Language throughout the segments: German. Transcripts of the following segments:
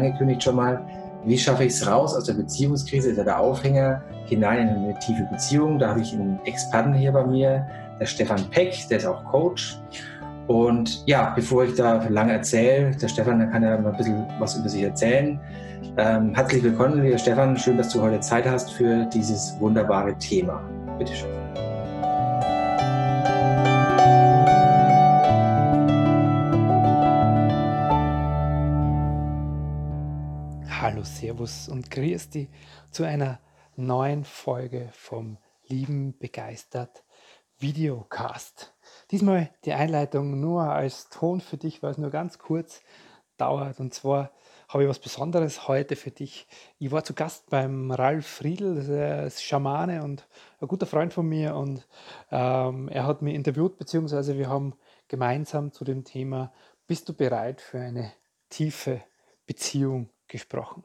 angekündigt schon mal. Wie schaffe ich es raus aus der Beziehungskrise, der Aufhänger, hinein in eine tiefe Beziehung? Da habe ich einen Experten hier bei mir, der Stefan Peck, der ist auch Coach. Und ja, bevor ich da lange erzähle, der Stefan der kann ja mal ein bisschen was über sich erzählen. Ähm, herzlich willkommen, lieber Stefan. Schön, dass du heute Zeit hast für dieses wunderbare Thema. Bitte Hallo, Servus und grüß dich zu einer neuen Folge vom Lieben begeistert Videocast. Diesmal die Einleitung nur als Ton für dich, weil es nur ganz kurz dauert. Und zwar habe ich was Besonderes heute für dich. Ich war zu Gast beim Ralf Friedl, der ist Schamane und ein guter Freund von mir. Und ähm, er hat mich interviewt, beziehungsweise wir haben gemeinsam zu dem Thema Bist du bereit für eine tiefe Beziehung gesprochen.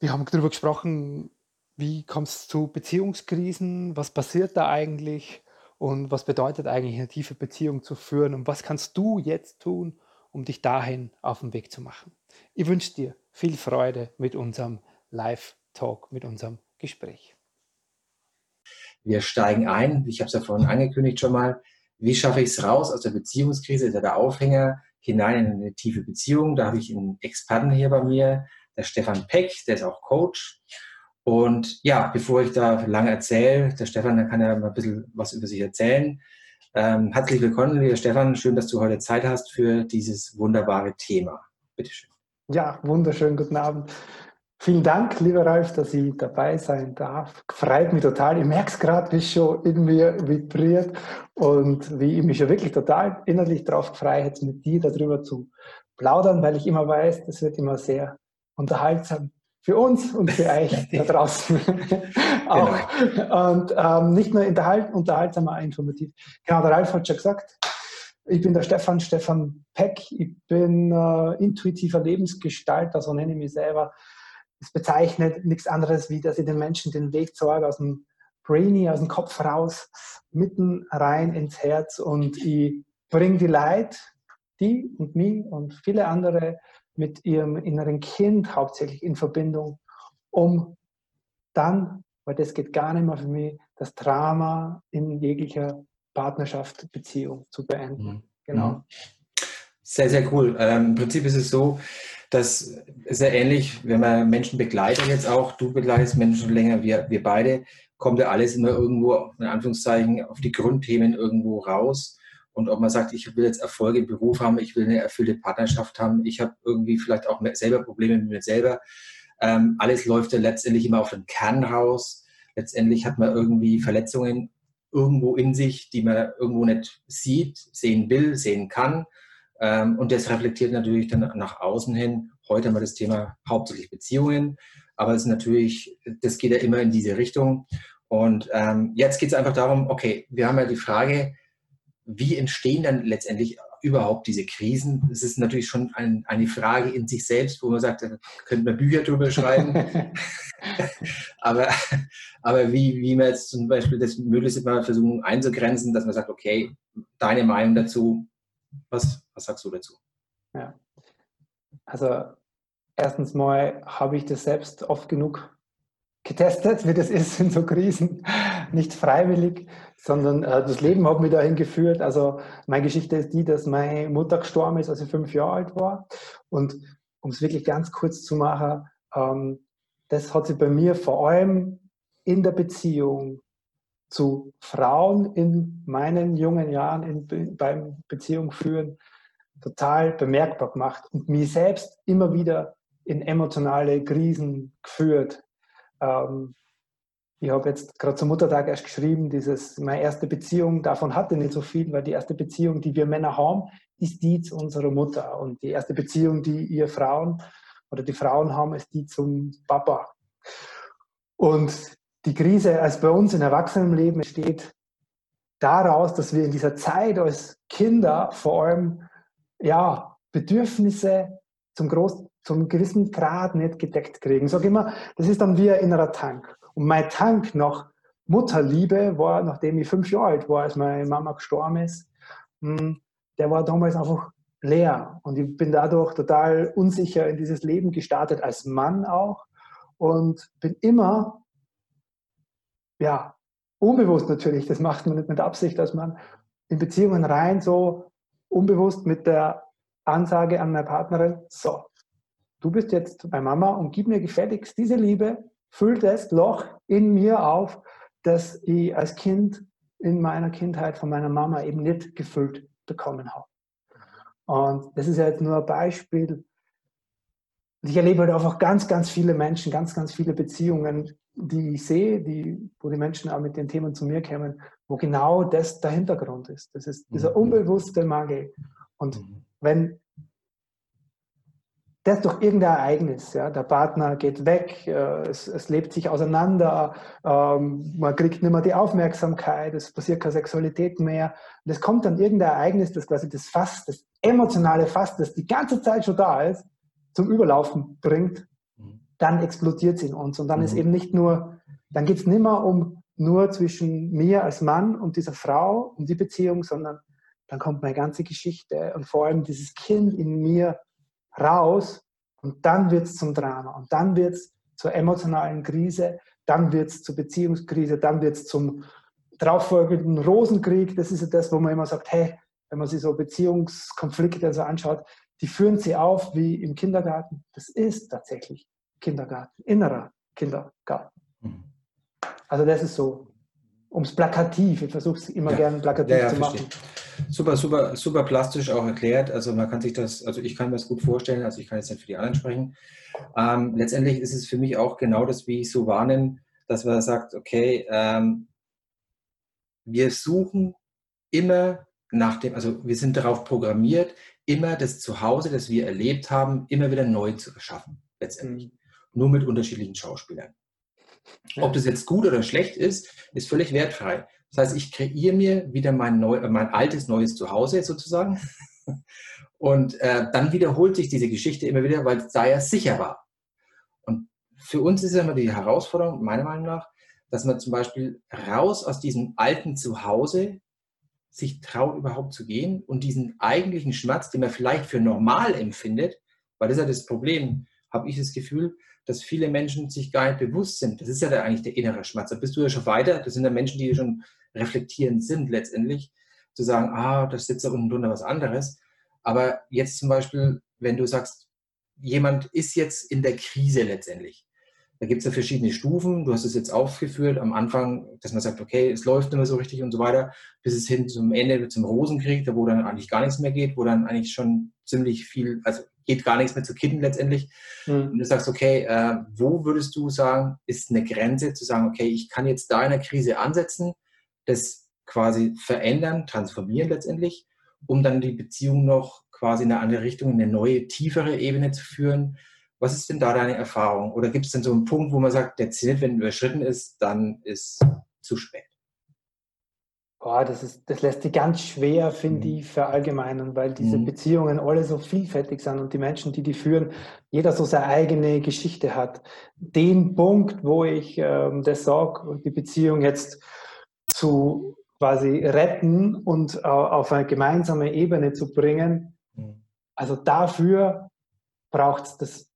Wir haben darüber gesprochen, wie kommt es zu Beziehungskrisen, was passiert da eigentlich und was bedeutet eigentlich eine tiefe Beziehung zu führen und was kannst du jetzt tun, um dich dahin auf den Weg zu machen. Ich wünsche dir viel Freude mit unserem Live-Talk, mit unserem Gespräch. Wir steigen ein, ich habe es ja vorhin angekündigt schon mal, wie schaffe ich es raus aus der Beziehungskrise, der Aufhänger, hinein in eine tiefe Beziehung. Da habe ich einen Experten hier bei mir, der Stefan Peck, der ist auch Coach. Und ja, bevor ich da lange erzähle, der Stefan, der kann ja mal ein bisschen was über sich erzählen. Ähm, herzlich willkommen, lieber Stefan. Schön, dass du heute Zeit hast für dieses wunderbare Thema. Bitte schön. Ja, wunderschönen guten Abend. Vielen Dank, lieber Ralf, dass ich dabei sein darf. Freut mich total. Ich merke es gerade, wie es schon in mir vibriert und wie ich mich schon wirklich total innerlich darauf freue, jetzt mit dir darüber zu plaudern, weil ich immer weiß, das wird immer sehr unterhaltsam für uns und für euch da draußen auch. Genau. Und ähm, nicht nur unterhalt, unterhaltsam, aber informativ. Genau, der Ralf hat schon gesagt, ich bin der Stefan, Stefan Peck. Ich bin äh, intuitiver Lebensgestalter, so nenne ich mich selber. Es bezeichnet nichts anderes, wie dass ich den Menschen den Weg zeige aus dem Brainy, aus dem Kopf raus, mitten rein ins Herz und ich bringe die Leid, die und mich und viele andere mit ihrem inneren Kind hauptsächlich in Verbindung, um dann, weil das geht gar nicht mehr für mich, das Drama in jeglicher Partnerschaft, Beziehung zu beenden. Mhm. Genau. Mhm. Sehr, sehr cool. Ähm, Im Prinzip ist es so, das ist ja ähnlich, wenn man Menschen begleitet jetzt auch, du begleitest Menschen schon länger, wir, wir beide, kommt ja alles immer irgendwo, in Anführungszeichen, auf die Grundthemen irgendwo raus. Und ob man sagt, ich will jetzt Erfolge im Beruf haben, ich will eine erfüllte Partnerschaft haben, ich habe irgendwie vielleicht auch selber Probleme mit mir selber. Ähm, alles läuft ja letztendlich immer auf den Kern raus. Letztendlich hat man irgendwie Verletzungen irgendwo in sich, die man irgendwo nicht sieht, sehen will, sehen kann. Ähm, und das reflektiert natürlich dann nach außen hin. Heute haben wir das Thema hauptsächlich Beziehungen, aber es ist natürlich, das geht ja immer in diese Richtung. Und ähm, jetzt geht es einfach darum, okay, wir haben ja die Frage, wie entstehen dann letztendlich überhaupt diese Krisen? Das ist natürlich schon ein, eine Frage in sich selbst, wo man sagt, da könnte man Bücher drüber schreiben. aber aber wie, wie man jetzt zum Beispiel das möglichst mal versuchen einzugrenzen, dass man sagt, okay, deine Meinung dazu, was, was sagst du dazu? Ja. Also erstens mal habe ich das selbst oft genug getestet, wie das ist in so Krisen. Nicht freiwillig, sondern äh, das Leben hat mich dahin geführt. Also meine Geschichte ist die, dass meine Mutter gestorben ist, als ich fünf Jahre alt war. Und um es wirklich ganz kurz zu machen, ähm, das hat sich bei mir vor allem in der Beziehung zu Frauen in meinen jungen Jahren in, beim Beziehung führen total bemerkbar gemacht und mich selbst immer wieder in emotionale Krisen geführt. Ähm, ich habe jetzt gerade zum Muttertag erst geschrieben, dieses meine erste Beziehung, davon hatte nicht so viel, weil die erste Beziehung, die wir Männer haben, ist die zu unserer Mutter. Und die erste Beziehung, die ihr Frauen oder die Frauen haben, ist die zum Papa. Und die Krise als bei uns in Erwachsenenleben entsteht daraus, dass wir in dieser Zeit als Kinder vor allem ja, Bedürfnisse zum, groß, zum gewissen Grad nicht gedeckt kriegen. Sage immer, das ist dann wie ein innerer Tank. Und mein Tank nach Mutterliebe war, nachdem ich fünf Jahre alt war, als meine Mama gestorben ist, hm, der war damals einfach leer und ich bin dadurch total unsicher in dieses Leben gestartet, als Mann auch und bin immer, ja, unbewusst natürlich, das macht man nicht mit Absicht als Mann, in Beziehungen rein, so unbewusst mit der Ansage an meine Partnerin, so, du bist jetzt bei Mama und gib mir gefälligst diese Liebe, füll das Loch in mir auf, das ich als Kind in meiner Kindheit von meiner Mama eben nicht gefüllt bekommen habe. Und das ist ja jetzt nur ein Beispiel. Ich erlebe halt einfach ganz, ganz viele Menschen, ganz, ganz viele Beziehungen, die ich sehe, die, wo die Menschen auch mit den Themen zu mir kommen, wo genau das der Hintergrund ist. Das ist dieser mhm. unbewusste Mangel. Und mhm. wenn das durch irgendein Ereignis. Ja? Der Partner geht weg, äh, es, es, lebt sich auseinander, ähm, man kriegt nicht mehr die Aufmerksamkeit, es passiert keine Sexualität mehr. Und es kommt dann irgendein Ereignis, das quasi das Fass, das emotionale Fass, das die ganze Zeit schon da ist, zum Überlaufen bringt, mhm. dann explodiert es in uns. Und dann mhm. ist eben nicht nur, dann geht es nicht mehr um nur zwischen mir als Mann und dieser Frau, um die Beziehung, sondern dann kommt meine ganze Geschichte und vor allem dieses Kind in mir raus und dann wird es zum Drama und dann wird es zur emotionalen Krise, dann wird es zur Beziehungskrise, dann wird es zum darauffolgenden Rosenkrieg. Das ist ja das, wo man immer sagt, hey, wenn man sich so Beziehungskonflikte so anschaut, die führen sie auf wie im Kindergarten. Das ist tatsächlich Kindergarten, innerer Kindergarten. Mhm. Also das ist so ums Plakativ. Ich versuche es immer ja. gerne plakativ ja, ja, zu machen. Super, super, super plastisch auch erklärt. Also man kann sich das, also ich kann mir das gut vorstellen, also ich kann jetzt nicht für die anderen sprechen. Ähm, letztendlich ist es für mich auch genau das, wie ich so wahrnehme, dass man sagt, okay, ähm, wir suchen immer nach dem, also wir sind darauf programmiert, immer das Zuhause, das wir erlebt haben, immer wieder neu zu erschaffen, letztendlich. Mhm. Nur mit unterschiedlichen Schauspielern. Ob das jetzt gut oder schlecht ist, ist völlig wertfrei. Das heißt, ich kreiere mir wieder mein, neu, äh, mein altes, neues Zuhause sozusagen. Und äh, dann wiederholt sich diese Geschichte immer wieder, weil es da ja sicher war. Und für uns ist ja immer die Herausforderung, meiner Meinung nach, dass man zum Beispiel raus aus diesem alten Zuhause sich traut, überhaupt zu gehen und diesen eigentlichen Schmerz, den man vielleicht für normal empfindet, weil das ist ja das Problem, habe ich das Gefühl, dass viele Menschen sich gar nicht bewusst sind. Das ist ja der, eigentlich der innere Schmerz. Da bist du ja schon weiter. Das sind ja Menschen, die schon reflektierend sind letztendlich. Zu sagen, ah, da sitzt da unten drunter was anderes. Aber jetzt zum Beispiel, wenn du sagst, jemand ist jetzt in der Krise letztendlich. Da gibt es ja verschiedene Stufen. Du hast es jetzt aufgeführt am Anfang, dass man sagt, okay, es läuft nicht mehr so richtig und so weiter, bis es hin zum Ende, zum Rosenkrieg, wo dann eigentlich gar nichts mehr geht, wo dann eigentlich schon ziemlich viel, also geht gar nichts mehr zu kitten letztendlich. Mhm. Und du sagst, okay, äh, wo würdest du sagen, ist eine Grenze zu sagen, okay, ich kann jetzt da in der Krise ansetzen, das quasi verändern, transformieren letztendlich, um dann die Beziehung noch quasi in eine andere Richtung, in eine neue, tiefere Ebene zu führen. Was ist denn da deine Erfahrung? Oder gibt es denn so einen Punkt, wo man sagt, der Zenit, wenn überschritten ist, dann ist zu spät? Boah, das, ist, das lässt sich ganz schwer, finde mhm. ich, verallgemeinern, weil diese mhm. Beziehungen alle so vielfältig sind und die Menschen, die die führen, jeder so seine eigene Geschichte hat. Den Punkt, wo ich ähm, das sage, die Beziehung jetzt zu quasi retten und äh, auf eine gemeinsame Ebene zu bringen, mhm. also dafür braucht es das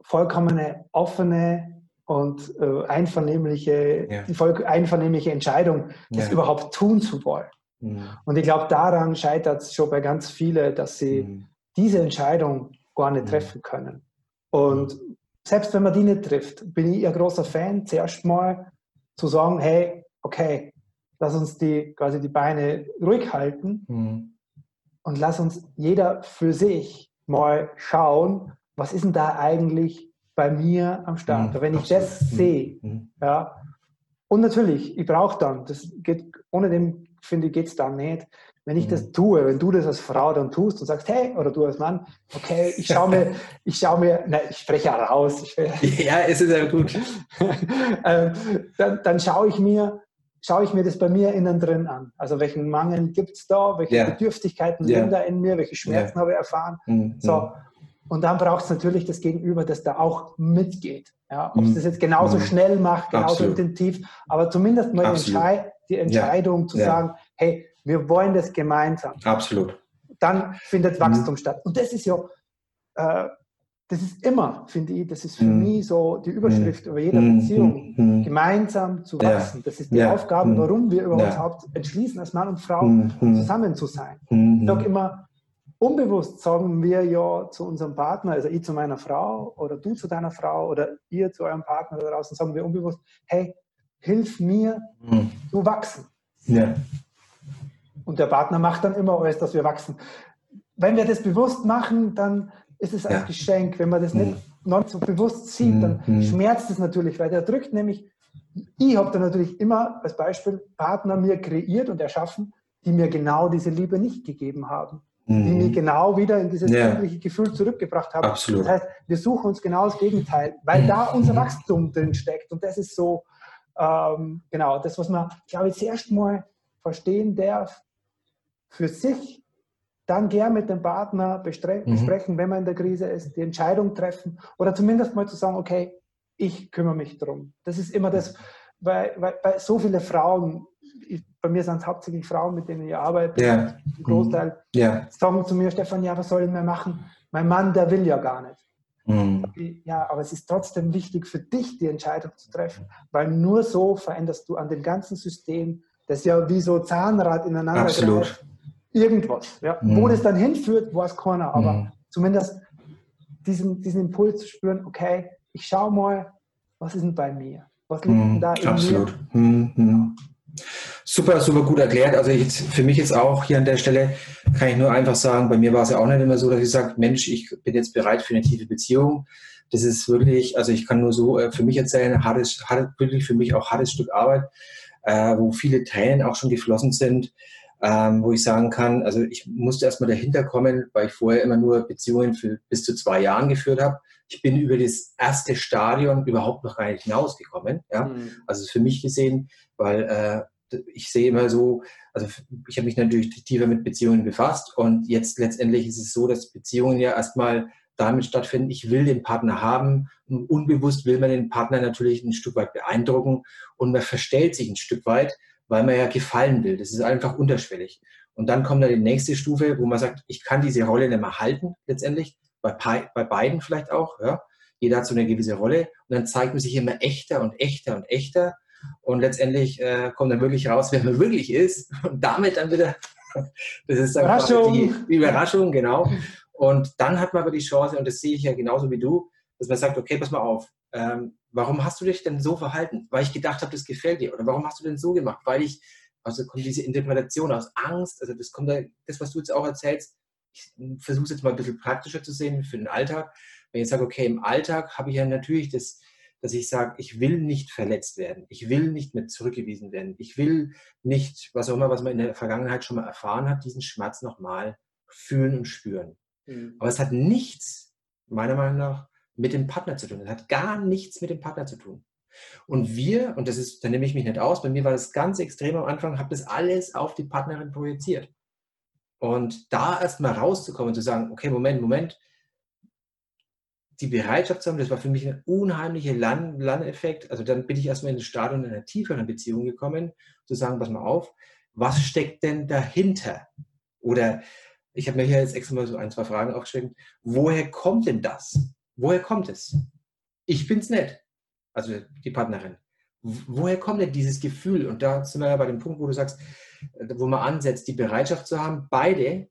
vollkommene offene und äh, einvernehmliche, ja. die einvernehmliche Entscheidung, das ja. überhaupt tun zu wollen. Mhm. Und ich glaube, daran scheitert es schon bei ganz vielen, dass sie mhm. diese Entscheidung gar nicht treffen können. Und selbst wenn man die nicht trifft, bin ich ein großer Fan, zuerst mal zu sagen, hey, okay, lass uns die quasi die Beine ruhig halten mhm. und lass uns jeder für sich mal schauen, was ist denn da eigentlich bei mir am Start. Mhm, Wenn ich absolut. das sehe, mhm, ja, und natürlich, ich brauche dann, das geht, ohne dem, finde ich, geht es dann nicht. Wenn ich mhm. das tue, wenn du das als Frau dann tust und sagst, hey, oder du als Mann, okay, ich schaue mir, ich schaue mir, nein, ich spreche ja raus. Ich, ja, es ist ja gut. ähm, dann, dann schaue ich mir, schaue ich mir das bei mir innen drin an. Also welchen Mangel gibt es da, welche ja. Bedürftigkeiten ja. sind da in mir, welche Schmerzen ja. habe ich erfahren. Mhm. So, und dann braucht es natürlich das Gegenüber, das da auch mitgeht. Ja, ob es mhm. das jetzt genauso mhm. schnell macht, genauso Absolut. intensiv, aber zumindest mal Entschei die Entscheidung zu sagen, hey, wir wollen das gemeinsam. Absolut. dann findet Wachstum mhm. statt. Und das ist ja, äh, das ist immer, finde ich, das ist für mhm. mich so die Überschrift mhm. über jeder Beziehung, mhm. gemeinsam zu wachsen. Ja. Das ist die ja. Aufgabe, warum wir überhaupt ja. entschließen, als Mann und Frau zusammen zu sein. Ich sage immer, unbewusst sagen wir ja zu unserem Partner, also ich zu meiner Frau oder du zu deiner Frau oder ihr zu eurem Partner da draußen, sagen wir unbewusst, hey, hilf mir zu wachsen. Und der Partner macht dann immer alles, dass wir wachsen. Wenn wir das bewusst machen, dann ist es ein ja. Geschenk. Wenn man das nicht, mhm. so bewusst sieht, dann mhm. schmerzt es natürlich, weil der drückt nämlich, ich habe da natürlich immer als Beispiel Partner mir kreiert und erschaffen, die mir genau diese Liebe nicht gegeben haben mhm. die mich genau wieder in dieses ja. Gefühl zurückgebracht haben. Absolut. Das heißt, wir suchen uns genau das Gegenteil, weil mhm. da unser Wachstum drin steckt. Und das ist so, ähm, genau, das, was man, glaube ich, zuerst mal verstehen darf, für sich, dann gern mit dem Partner mhm. besprechen, mhm. wenn man in der Krise ist, die Entscheidung treffen oder zumindest mal zu sagen, okay, ich kümmere mich darum. Das ist immer das, weil, weil, weil so viele Frauen ich, bei mir sind es hauptsächlich Frauen, mit denen ich arbeite, ja. ein Großteil, ja. sagen zu mir, Stefan, ja, was soll ich mehr machen? Mein Mann, der will ja gar nicht. Mhm. Ja, aber es ist trotzdem wichtig für dich, die Entscheidung zu treffen, weil nur so veränderst du an dem ganzen System, das ja wie so Zahnrad ineinander Absolut. greift, irgendwas. Ja? Mhm. Wo das dann hinführt, weiß keiner, aber mhm. zumindest diesen, diesen Impuls zu spüren, okay, ich schaue mal, was ist denn bei mir? Was liegt denn mhm. da in Absolut. mir? Mhm. Super, super gut erklärt. Also jetzt, für mich jetzt auch hier an der Stelle kann ich nur einfach sagen, bei mir war es ja auch nicht immer so, dass ich sage, Mensch, ich bin jetzt bereit für eine tiefe Beziehung. Das ist wirklich, also ich kann nur so äh, für mich erzählen, hartes, hart, wirklich für mich auch hartes Stück Arbeit, äh, wo viele Tränen auch schon geflossen sind, ähm, wo ich sagen kann, also ich musste erstmal dahinter kommen, weil ich vorher immer nur Beziehungen für bis zu zwei Jahren geführt habe. Ich bin über das erste Stadion überhaupt noch gar nicht hinausgekommen. Ja? Mhm. Also für mich gesehen, weil äh, ich sehe immer so, also ich habe mich natürlich tiefer mit Beziehungen befasst und jetzt letztendlich ist es so, dass Beziehungen ja erstmal damit stattfinden, ich will den Partner haben und unbewusst will man den Partner natürlich ein Stück weit beeindrucken und man verstellt sich ein Stück weit, weil man ja gefallen will. Das ist einfach unterschwellig. Und dann kommt dann die nächste Stufe, wo man sagt, ich kann diese Rolle nicht mehr halten, letztendlich, bei, bei beiden vielleicht auch. Ja. Jeder hat so eine gewisse Rolle und dann zeigt man sich immer echter und echter und echter und letztendlich äh, kommt dann wirklich raus, wer man wirklich ist. Und damit dann wieder, das ist dann Überraschung. Die, die Überraschung, genau. Und dann hat man aber die Chance, und das sehe ich ja genauso wie du, dass man sagt, okay, pass mal auf, ähm, warum hast du dich denn so verhalten? Weil ich gedacht habe, das gefällt dir. Oder warum hast du denn so gemacht? Weil ich, also kommt diese Interpretation aus Angst, also das kommt da, das, was du jetzt auch erzählst, ich versuche es jetzt mal ein bisschen praktischer zu sehen für den Alltag. Wenn ich sage, okay, im Alltag habe ich ja natürlich das, dass ich sage, ich will nicht verletzt werden, ich will nicht mehr zurückgewiesen werden, ich will nicht, was auch immer, was man in der Vergangenheit schon mal erfahren hat, diesen Schmerz nochmal fühlen und spüren. Mhm. Aber es hat nichts, meiner Meinung nach, mit dem Partner zu tun. Es hat gar nichts mit dem Partner zu tun. Und wir, und das ist, da nehme ich mich nicht aus, bei mir war das ganz extrem am Anfang, habe das alles auf die Partnerin projiziert. Und da erstmal rauszukommen und zu sagen, okay, Moment, Moment, die Bereitschaft zu haben, das war für mich ein unheimlicher Lerneffekt. Also dann bin ich erstmal in das Stadion einer tieferen Beziehung gekommen, zu sagen, pass mal auf, was steckt denn dahinter? Oder ich habe mir hier jetzt extra mal so ein, zwei Fragen aufgeschrieben. Woher kommt denn das? Woher kommt es? Ich bin's nicht. Also die Partnerin. Woher kommt denn dieses Gefühl? Und da sind wir ja bei dem Punkt, wo du sagst, wo man ansetzt, die Bereitschaft zu haben, beide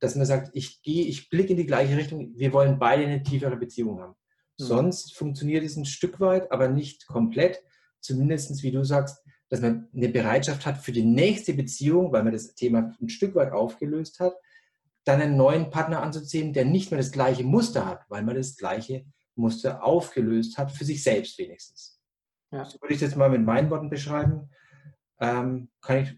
dass man sagt, ich gehe, ich blicke in die gleiche Richtung, wir wollen beide eine tiefere Beziehung haben. Mhm. Sonst funktioniert es ein Stück weit, aber nicht komplett. Zumindest, wie du sagst, dass man eine Bereitschaft hat für die nächste Beziehung, weil man das Thema ein Stück weit aufgelöst hat, dann einen neuen Partner anzuziehen, der nicht mehr das gleiche Muster hat, weil man das gleiche Muster aufgelöst hat, für sich selbst wenigstens. Ja. So würde ich das mal mit meinen Worten beschreiben. Ähm, kann ich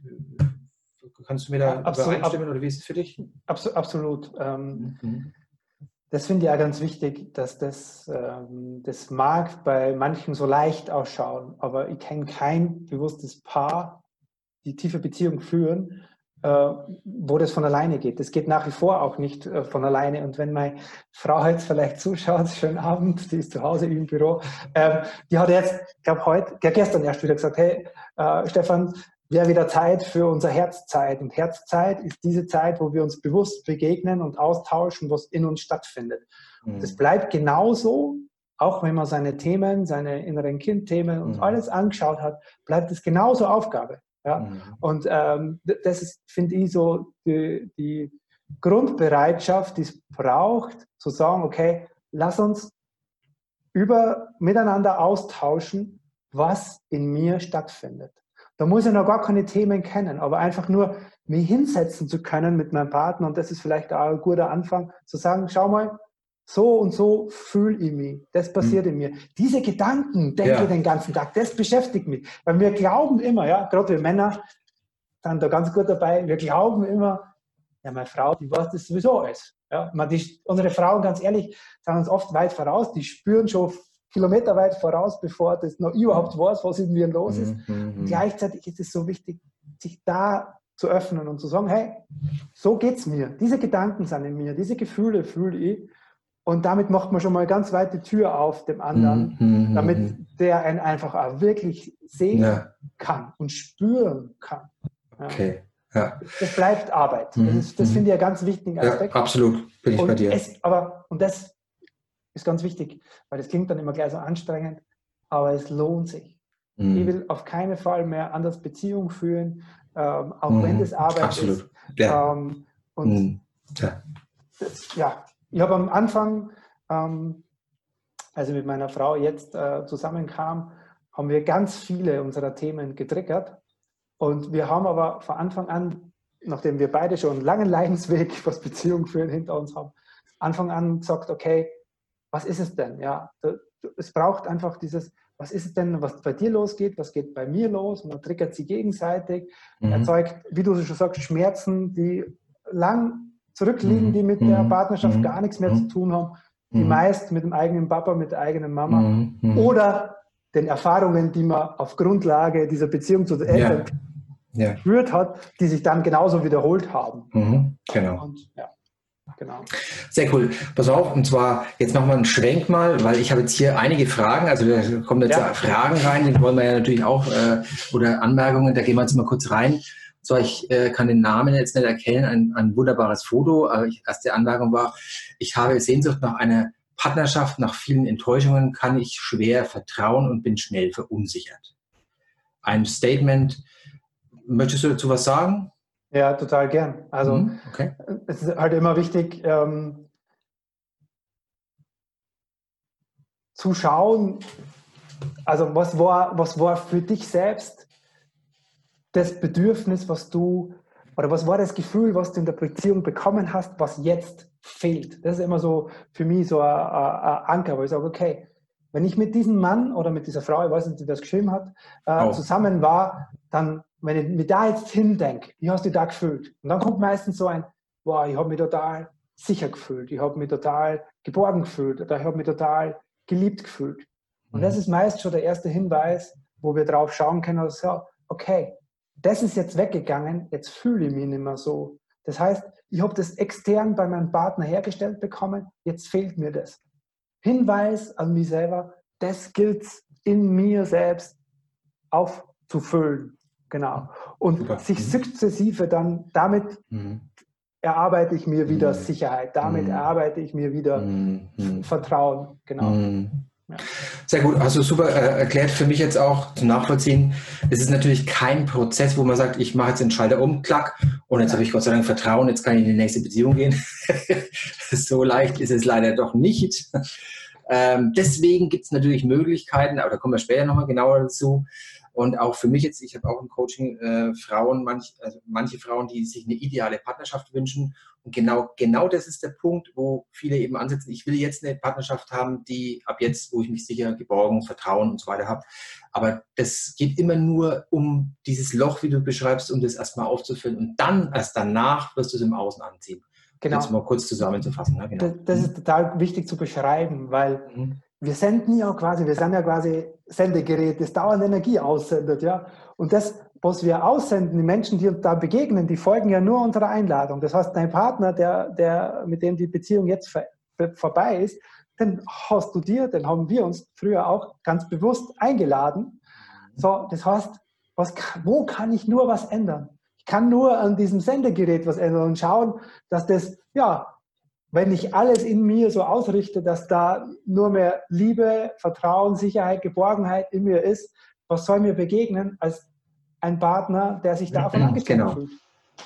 Kannst du mir da absolut, übereinstimmen oder wie ist es für dich? Absolut. absolut. Ähm, mhm. Das finde ich ja ganz wichtig, dass das, ähm, das mag bei manchen so leicht ausschauen, aber ich kenne kein bewusstes Paar, die tiefe Beziehung führen, wo das von alleine geht. Das geht nach wie vor auch nicht äh, von alleine. Und wenn meine Frau jetzt vielleicht zuschaut, schönen Abend, die ist zu Hause im Büro, ähm, die hat jetzt, ich glaube heute, gestern erst wieder gesagt, hey, äh, Stefan, wäre wieder Zeit für unser Herzzeit. Und Herzzeit ist diese Zeit, wo wir uns bewusst begegnen und austauschen, was in uns stattfindet. Mhm. Das bleibt genauso, auch wenn man seine Themen, seine inneren Kindthemen und mhm. alles angeschaut hat, bleibt es genauso Aufgabe. Ja? Mhm. Und ähm, das ist, finde ich, so die, die Grundbereitschaft, die es braucht, zu sagen, okay, lass uns über miteinander austauschen, was in mir stattfindet. Da muss ich noch gar keine Themen kennen, aber einfach nur mich hinsetzen zu können mit meinem Partner und das ist vielleicht auch ein guter Anfang, zu sagen, schau mal, so und so fühle ich mich, das passiert mhm. in mir. Diese Gedanken denke ja. ich den ganzen Tag, das beschäftigt mich. Weil wir glauben immer, ja, gerade wir Männer sind da ganz gut dabei, wir glauben immer, ja, meine Frau, die weiß das sowieso alles. Ja, man, die, unsere Frauen, ganz ehrlich, sind uns oft weit voraus, die spüren schon kilometerweit voraus, bevor das noch überhaupt weiß, was in mir los ist. Mhm. Und gleichzeitig ist es so wichtig, sich da zu öffnen und zu sagen, hey, so geht es mir. Diese Gedanken sind in mir, diese Gefühle fühle ich. Und damit macht man schon mal ganz weit die Tür auf dem anderen, mhm. damit der einen einfach auch wirklich sehen ja. kann und spüren kann. Ja. Okay. Ja. Das bleibt Arbeit. Mhm. Das, das finde ich einen ganz wichtigen Aspekt. Ja, absolut, bin ich und bei dir. Es, aber, und das ist ganz wichtig, weil das klingt dann immer gleich so anstrengend, aber es lohnt sich. Mhm. Ich will auf keinen Fall mehr anders Beziehung führen, ähm, auch mhm. wenn das Arbeit Absolut. ist. Ähm, und mhm. ja. Das, ja. Ich habe am Anfang, ähm, als ich mit meiner Frau jetzt äh, zusammenkam, haben wir ganz viele unserer Themen getriggert. Und wir haben aber von Anfang an, nachdem wir beide schon einen langen Leidensweg, was Beziehung führen, hinter uns haben, Anfang an gesagt, okay, was ist es denn? Ja, es braucht einfach dieses, was ist es denn, was bei dir losgeht, was geht bei mir los? Man triggert sie gegenseitig, mhm. erzeugt, wie du schon sagst, Schmerzen, die lang zurückliegen, mhm. die mit der mhm. Partnerschaft mhm. gar nichts mehr zu tun haben, die mhm. meist mit dem eigenen Papa, mit der eigenen Mama mhm. oder den Erfahrungen, die man auf Grundlage dieser Beziehung zu den Eltern ja. Ja. hat, die sich dann genauso wiederholt haben. Genau. Und, ja. Genau. Sehr cool. Pass auf, und zwar jetzt wir einen Schwenk mal, weil ich habe jetzt hier einige Fragen, also da kommen jetzt ja. Fragen rein, die wollen wir ja natürlich auch, äh, oder Anmerkungen, da gehen wir jetzt mal kurz rein. So, ich äh, kann den Namen jetzt nicht erkennen, ein, ein wunderbares Foto, aber ich, erste Anmerkung war, ich habe Sehnsucht nach einer Partnerschaft, nach vielen Enttäuschungen kann ich schwer vertrauen und bin schnell verunsichert. Ein Statement, möchtest du dazu was sagen? Ja, total gern. Also mhm, okay. es ist halt immer wichtig ähm, zu schauen, also was war, was war für dich selbst das Bedürfnis, was du, oder was war das Gefühl, was du in der Beziehung bekommen hast, was jetzt fehlt. Das ist immer so für mich so ein, ein Anker, wo ich sage, okay, wenn ich mit diesem Mann oder mit dieser Frau, ich weiß nicht, die das geschrieben hat, äh, oh. zusammen war, dann wenn ich mir da jetzt hindenke, wie hast du dich da gefühlt? Und dann kommt meistens so ein, wow, ich habe mich total sicher gefühlt, ich habe mich total geborgen gefühlt oder ich habe mich total geliebt gefühlt. Und das mhm. ist meist schon der erste Hinweis, wo wir drauf schauen können, also, okay, das ist jetzt weggegangen, jetzt fühle ich mich nicht mehr so. Das heißt, ich habe das extern bei meinem Partner hergestellt bekommen, jetzt fehlt mir das. Hinweis an mich selber, das gilt in mir selbst aufzufüllen. Genau. Und Super. sich mhm. sukzessive dann damit mhm. erarbeite ich mir wieder mhm. Sicherheit, damit mhm. erarbeite ich mir wieder mhm. Mhm. Vertrauen. Genau. Ja. Sehr gut, hast du super äh, erklärt für mich jetzt auch zu nachvollziehen. Es ist natürlich kein Prozess, wo man sagt, ich mache jetzt den Schalter um, klack, und jetzt habe ich Gott sei Dank Vertrauen, jetzt kann ich in die nächste Beziehung gehen. so leicht ist es leider doch nicht. Ähm, deswegen gibt es natürlich Möglichkeiten, aber da kommen wir später nochmal genauer dazu, und auch für mich jetzt, ich habe auch im Coaching äh, Frauen, manch, also manche Frauen, die sich eine ideale Partnerschaft wünschen. Und genau, genau das ist der Punkt, wo viele eben ansetzen. Ich will jetzt eine Partnerschaft haben, die ab jetzt, wo ich mich sicher geborgen, Vertrauen und so weiter habe. Aber das geht immer nur um dieses Loch, wie du beschreibst, um das erstmal aufzufüllen. Und dann, erst danach, wirst du es im Außen anziehen. Genau. Jetzt mal kurz zusammenzufassen. Ne? Genau. Das, das, ist total wichtig zu beschreiben, weil mhm wir senden ja quasi, wir sind ja quasi Sendegerät, das dauernd Energie aussendet, ja. Und das, was wir aussenden, die Menschen, die uns da begegnen, die folgen ja nur unserer Einladung. Das heißt, dein Partner, der, der, mit dem die Beziehung jetzt vor, vorbei ist, den hast du dir, den haben wir uns früher auch ganz bewusst eingeladen. So, das heißt, was, wo kann ich nur was ändern? Ich kann nur an diesem Sendegerät was ändern und schauen, dass das, ja, wenn ich alles in mir so ausrichte, dass da nur mehr Liebe, Vertrauen, Sicherheit, Geborgenheit in mir ist, was soll mir begegnen als ein Partner, der sich davon mhm, angezogen genau. fühlt?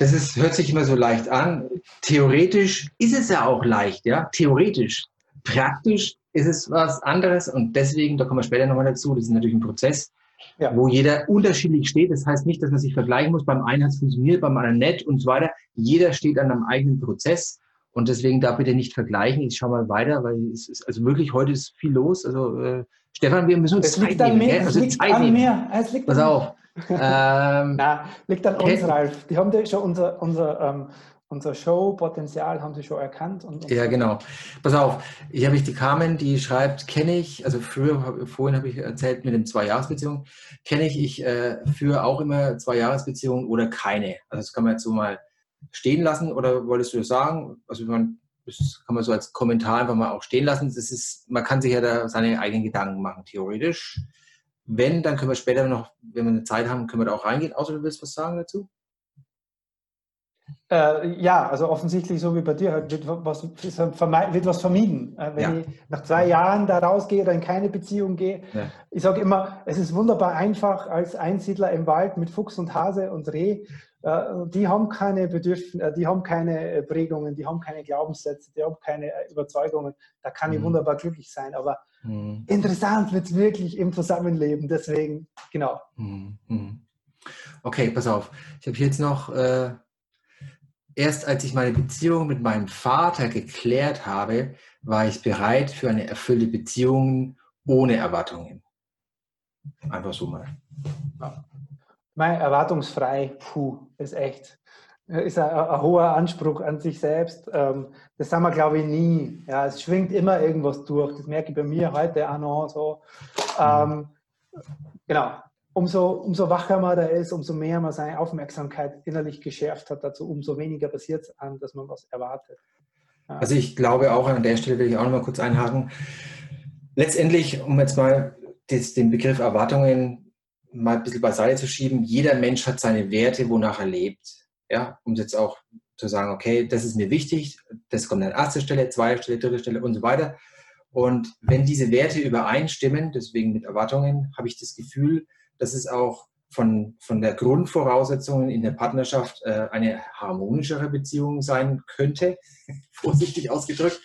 Das ist, hört sich immer so leicht an. Theoretisch ist es ja auch leicht, ja, theoretisch. Praktisch ist es was anderes und deswegen, da kommen wir später nochmal dazu, das ist natürlich ein Prozess, ja. wo jeder unterschiedlich steht. Das heißt nicht, dass man sich vergleichen muss. Beim einen hat es funktioniert, beim anderen nicht und so weiter. Jeder steht an einem eigenen Prozess und deswegen da bitte nicht vergleichen. Ich schaue mal weiter, weil es ist, also wirklich heute ist viel los. Also äh, Stefan, wir müssen uns es Zeit nehmen. Mir, also liegt Zeit an nehmen. Mir. Es liegt Pass auf. ähm, Na, liegt an uns, Ralf. Die haben schon unser, unser ähm, unser Showpotenzial haben Sie schon erkannt. Und, ja, genau. Pass auf, hier habe ich die Carmen, die schreibt, kenne ich, also früher, vorhin habe ich erzählt mit den Zwei-Jahres-Beziehungen, kenne ich, ich äh, führe auch immer Zwei-Jahres-Beziehungen oder keine. Also das kann man jetzt so mal stehen lassen oder wolltest du das sagen? Also man, das kann man so als Kommentar einfach mal auch stehen lassen. Das ist, man kann sich ja da seine eigenen Gedanken machen, theoretisch. Wenn, dann können wir später noch, wenn wir eine Zeit haben, können wir da auch reingehen. Außer du willst was sagen dazu? Äh, ja, also offensichtlich, so wie bei dir, halt, wird was, wird was vermieden. Äh, wenn ja. ich nach zwei Jahren da rausgehe oder in keine Beziehung gehe. Ja. Ich sage immer, es ist wunderbar einfach als Einsiedler im Wald mit Fuchs und Hase und Reh. Äh, die haben keine Bedürfnisse, äh, die haben keine äh, Prägungen, die haben keine Glaubenssätze, die haben keine Überzeugungen. Da kann mhm. ich wunderbar glücklich sein. Aber mhm. interessant wird es wirklich im Zusammenleben. Deswegen, genau. Mhm. mhm. Okay, pass auf. Ich habe jetzt noch Erst als ich meine Beziehung mit meinem Vater geklärt habe, war ich bereit für eine erfüllte Beziehung ohne Erwartungen. Einfach so mal. Ja. Mein erwartungsfrei, puh, ist echt. Ist ein, ein, hoher Anspruch an sich selbst. Ähm, das sagen wir, glaube ich, nie. Ja, es schwingt immer irgendwas durch. Das merke ich bei mir heute auch noch so. Ähm, genau umso, umso wacher man da ist, umso mehr man seine Aufmerksamkeit innerlich geschärft hat, dazu umso weniger passiert es an, dass man was erwartet. Also ich glaube auch, an der Stelle will ich auch noch mal kurz einhaken. Letztendlich, um jetzt mal das, den Begriff Erwartungen mal ein bisschen beiseite zu schieben, jeder Mensch hat seine Werte, wonach er lebt. Ja, um jetzt auch zu sagen, okay, das ist mir wichtig, das kommt an erster Stelle, zweite Stelle, dritte Stelle und so weiter. Und wenn diese Werte übereinstimmen, deswegen mit Erwartungen, habe ich das Gefühl, dass es auch von, von der Grundvoraussetzungen in der Partnerschaft äh, eine harmonischere Beziehung sein könnte, vorsichtig ausgedrückt,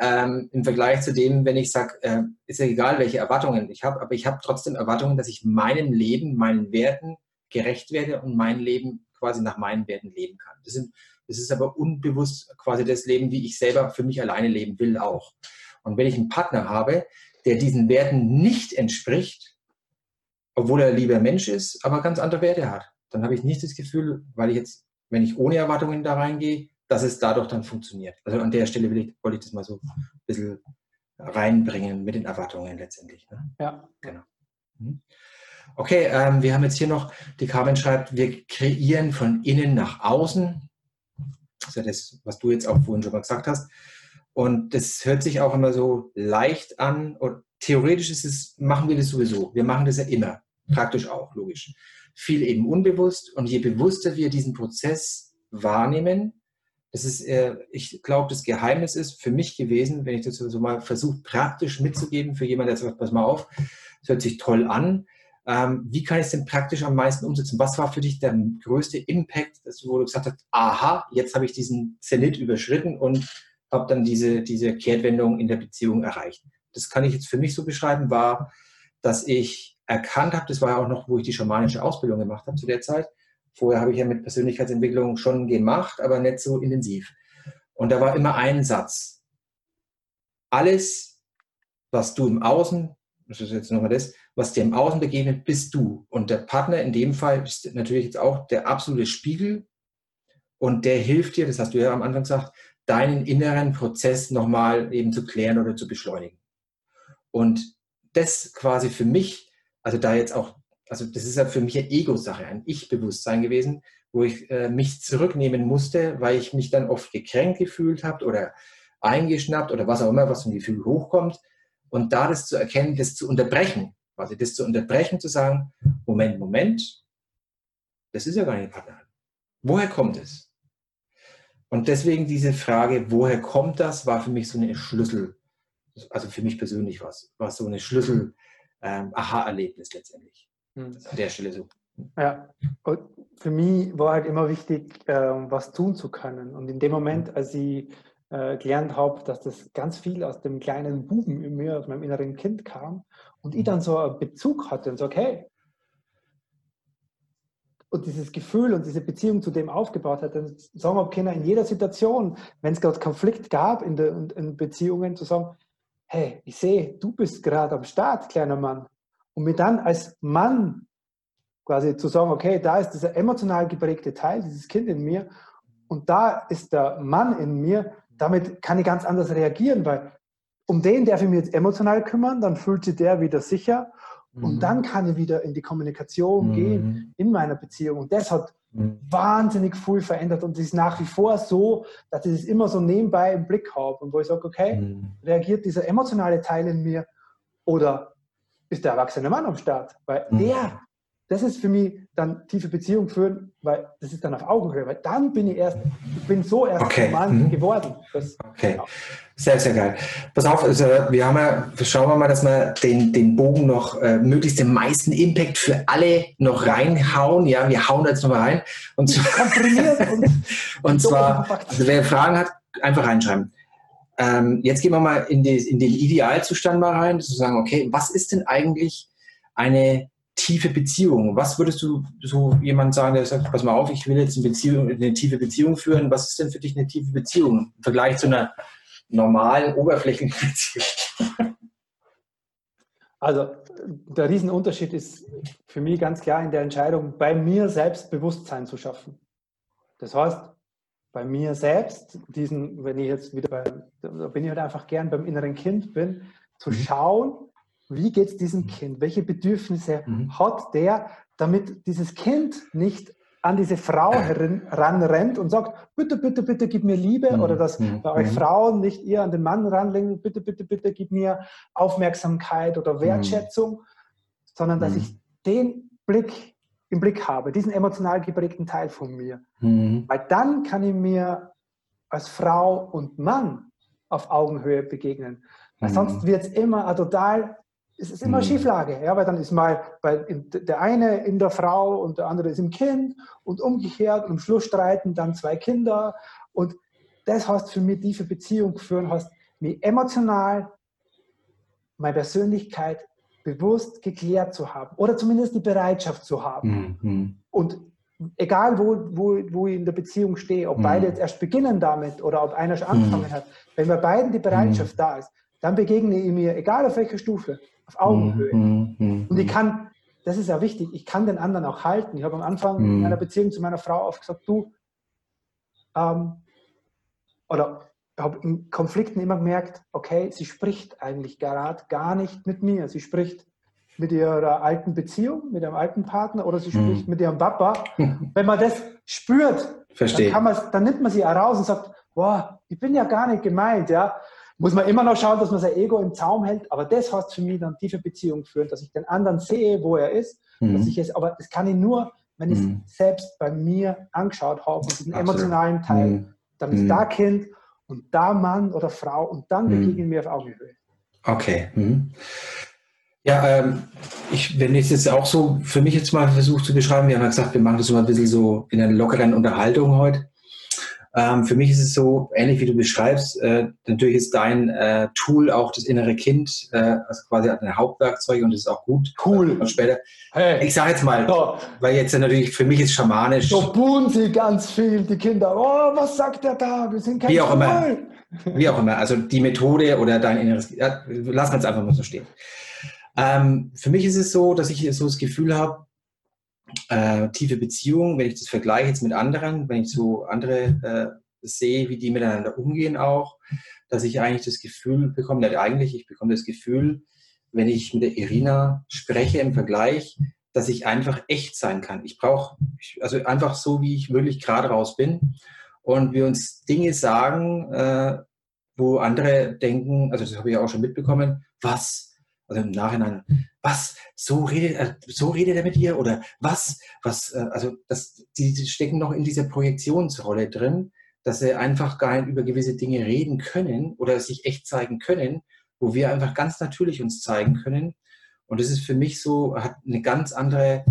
ähm, im Vergleich zu dem, wenn ich sage, äh, ist ja egal, welche Erwartungen ich habe, aber ich habe trotzdem Erwartungen, dass ich meinem Leben, meinen Werten gerecht werde und mein Leben quasi nach meinen Werten leben kann. Das, sind, das ist aber unbewusst quasi das Leben, wie ich selber für mich alleine leben will auch. Und wenn ich einen Partner habe, der diesen Werten nicht entspricht, obwohl er lieber Mensch ist, aber ganz andere Werte hat. Dann habe ich nicht das Gefühl, weil ich jetzt, wenn ich ohne Erwartungen da reingehe, dass es dadurch dann funktioniert. Also an der Stelle will ich, wollte ich das mal so ein bisschen reinbringen mit den Erwartungen letztendlich. Ne? Ja. Genau. Mhm. Okay, ähm, wir haben jetzt hier noch, die Carmen schreibt, wir kreieren von innen nach außen. Das ist ja das, was du jetzt auch vorhin schon mal gesagt hast. Und das hört sich auch immer so leicht an. Und theoretisch ist es, machen wir das sowieso. Wir machen das ja immer. Praktisch auch, logisch. Viel eben unbewusst. Und je bewusster wir diesen Prozess wahrnehmen, das ist, äh, ich glaube, das Geheimnis ist für mich gewesen, wenn ich das so mal versuche, praktisch mitzugeben für jemanden, der sagt, pass mal auf, das hört sich toll an. Ähm, wie kann ich es denn praktisch am meisten umsetzen? Was war für dich der größte Impact, dass du, wo du gesagt hast, aha, jetzt habe ich diesen Zenit überschritten und habe dann diese, diese Kehrtwendung in der Beziehung erreicht? Das kann ich jetzt für mich so beschreiben, war, dass ich erkannt habe, das war ja auch noch, wo ich die schamanische Ausbildung gemacht habe zu der Zeit. Vorher habe ich ja mit Persönlichkeitsentwicklung schon gemacht, aber nicht so intensiv. Und da war immer ein Satz. Alles, was du im Außen, das ist jetzt nochmal das, was dir im Außen begegnet, bist du. Und der Partner in dem Fall ist natürlich jetzt auch der absolute Spiegel und der hilft dir, das hast du ja am Anfang gesagt, deinen inneren Prozess nochmal eben zu klären oder zu beschleunigen. Und das quasi für mich also da jetzt auch, also das ist ja für mich eine Ego-Sache, ein Ich-Bewusstsein gewesen, wo ich äh, mich zurücknehmen musste, weil ich mich dann oft gekränkt gefühlt habe oder eingeschnappt oder was auch immer, was vom Gefühl hochkommt. Und da das zu erkennen, das zu unterbrechen, quasi das zu unterbrechen, zu sagen, Moment, Moment, Das ist ja gar nicht Partnerhaltung. Woher kommt es? Und deswegen diese Frage, woher kommt das, war für mich so eine Schlüssel, also für mich persönlich war es, war so eine Schlüssel-Aha-Erlebnis ähm, letztendlich. Mhm. An der Stelle so. Ja, und für mich war halt immer wichtig, äh, was tun zu können. Und in dem Moment, als ich äh, gelernt habe, dass das ganz viel aus dem kleinen Buben in mir, aus meinem inneren Kind kam und ich dann so einen Bezug hatte und so, okay, und dieses Gefühl und diese Beziehung zu dem aufgebaut hat, dann sagen wir Kinder in jeder Situation, wenn es gerade Konflikt gab in, der, in Beziehungen, zu sagen, hey, ich sehe, du bist gerade am Start, kleiner Mann. Und mir dann als Mann quasi zu sagen, okay, da ist dieser emotional geprägte Teil, dieses Kind in mir und da ist der Mann in mir, damit kann ich ganz anders reagieren, weil um den darf ich mich jetzt emotional kümmern, dann fühlt sich der wieder sicher und mhm. dann kann ich wieder in die Kommunikation mhm. gehen in meiner Beziehung. Und das hat. Wahnsinnig viel verändert und es ist nach wie vor so, dass ich es immer so nebenbei im Blick habe und wo ich sage, okay, mhm. reagiert dieser emotionale Teil in mir oder ist der erwachsene Mann am Start? Weil mhm. der das ist für mich dann tiefe Beziehung führen, weil das ist dann auf Augenhöhe, weil dann bin ich erst, ich bin so erst okay. Mann mhm. geworden. Das, okay, genau. sehr, sehr geil. Pass auf, also wir haben ja, schauen wir mal, dass wir den, den Bogen noch äh, möglichst den meisten Impact für alle noch reinhauen. Ja, wir hauen jetzt noch mal rein. Und, und, und zwar, also wer Fragen hat, einfach reinschreiben. Ähm, jetzt gehen wir mal in, die, in den Idealzustand mal rein, zu sagen, okay, was ist denn eigentlich eine tiefe Beziehung. Was würdest du so jemand sagen, der sagt, pass mal auf, ich will jetzt eine, Beziehung, eine tiefe Beziehung führen. Was ist denn für dich eine tiefe Beziehung im Vergleich zu einer normalen, oberflächlichen Beziehung? Also der Riesenunterschied ist für mich ganz klar in der Entscheidung, bei mir selbst Bewusstsein zu schaffen. Das heißt, bei mir selbst, diesen, wenn ich jetzt wieder bei, da bin ich halt einfach gern beim inneren Kind bin, zu mhm. schauen, wie geht es diesem Kind? Welche Bedürfnisse mhm. hat der, damit dieses Kind nicht an diese Frau heranrennt und sagt, bitte, bitte, bitte gib mir Liebe mhm. oder dass mhm. bei euch mhm. Frauen nicht ihr an den Mann ranlegen, bitte, bitte, bitte gib mir Aufmerksamkeit oder mhm. Wertschätzung, sondern dass mhm. ich den Blick im Blick habe, diesen emotional geprägten Teil von mir. Weil dann kann ich mir als Frau und Mann auf Augenhöhe begegnen. Weil sonst wird es immer total es ist immer mhm. Schieflage, ja, weil dann ist mal bei, der eine in der Frau und der andere ist im Kind und umgekehrt und am Schluss streiten dann zwei Kinder und das heißt für mich tiefe Beziehung führen, heißt mir emotional meine Persönlichkeit bewusst geklärt zu haben oder zumindest die Bereitschaft zu haben. Mhm. Und egal wo, wo, wo ich in der Beziehung stehe, ob mhm. beide jetzt erst beginnen damit oder ob einer schon angefangen mhm. hat, wenn bei beiden die Bereitschaft mhm. da ist, dann begegne ich mir, egal auf welcher Stufe, auf Augenhöhe. Mhm, mhm, und ich kann, das ist ja wichtig, ich kann den anderen auch halten. Ich habe am Anfang mhm. meiner Beziehung zu meiner Frau oft gesagt, du, ähm, oder habe in Konflikten immer gemerkt, okay, sie spricht eigentlich gerade gar nicht mit mir. Sie spricht mit ihrer alten Beziehung, mit ihrem alten Partner oder sie spricht mhm. mit ihrem Papa. Wenn man das spürt, Verstehe. Dann, dann nimmt man sie heraus und sagt, boah, ich bin ja gar nicht gemeint, ja muss man immer noch schauen, dass man sein Ego im Zaum hält. Aber das heißt für mich dann tiefe Beziehung führen, dass ich den anderen sehe, wo er ist. Mhm. Dass ich es, aber das kann ich nur, wenn ich es mhm. selbst bei mir angeschaut habe und diesen Absolut. emotionalen Teil. Mhm. Dann ist mhm. da Kind und da Mann oder Frau und dann mhm. begegnen wir auf Augenhöhe. Okay. Ja, ähm, ich, wenn ich es jetzt auch so für mich jetzt mal versucht zu beschreiben, wir haben ja gesagt, wir machen das so ein bisschen so in einer lockeren Unterhaltung heute. Ähm, für mich ist es so, ähnlich wie du beschreibst, äh, natürlich ist dein äh, Tool auch das innere Kind, äh, also quasi ein Hauptwerkzeug und das ist auch gut. Cool. Und später. Hey. Ich sage jetzt mal, so. weil jetzt natürlich für mich ist schamanisch. So buhen sie ganz viel, die Kinder. Oh, was sagt der da? Wir sind kein Wie auch immer. Wie auch immer. Also die Methode oder dein inneres, ja, lass uns einfach mal so stehen. Ähm, für mich ist es so, dass ich so das Gefühl habe, äh, tiefe Beziehung, wenn ich das vergleiche jetzt mit anderen, wenn ich so andere äh, sehe, wie die miteinander umgehen auch, dass ich eigentlich das Gefühl bekomme, nicht eigentlich, ich bekomme das Gefühl, wenn ich mit der Irina spreche im Vergleich, dass ich einfach echt sein kann. Ich brauche, also einfach so, wie ich wirklich gerade raus bin und wir uns Dinge sagen, äh, wo andere denken, also das habe ich auch schon mitbekommen, was, also im Nachhinein, was, so redet, er, so redet er mit ihr oder was, was, äh, also das, die, die stecken noch in dieser Projektionsrolle drin, dass sie einfach gar nicht über gewisse Dinge reden können oder sich echt zeigen können, wo wir einfach ganz natürlich uns zeigen können. Und das ist für mich so, hat eine ganz andere,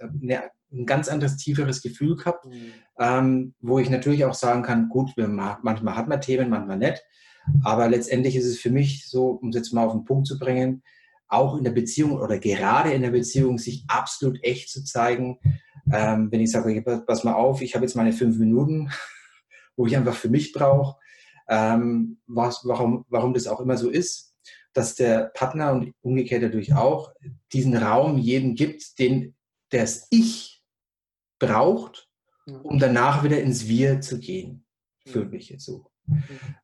eine, ein ganz anderes, tieferes Gefühl gehabt, mhm. ähm, wo ich natürlich auch sagen kann, gut, manchmal hat man Themen, manchmal nicht. Aber letztendlich ist es für mich so, um es jetzt mal auf den Punkt zu bringen, auch in der Beziehung oder gerade in der Beziehung sich absolut echt zu zeigen. Ähm, wenn ich sage, pass mal auf, ich habe jetzt meine fünf Minuten, wo ich einfach für mich brauche, ähm, was, warum, warum das auch immer so ist, dass der Partner und umgekehrt natürlich auch diesen Raum jedem gibt, den das Ich braucht, um danach wieder ins Wir zu gehen. Für mich jetzt so.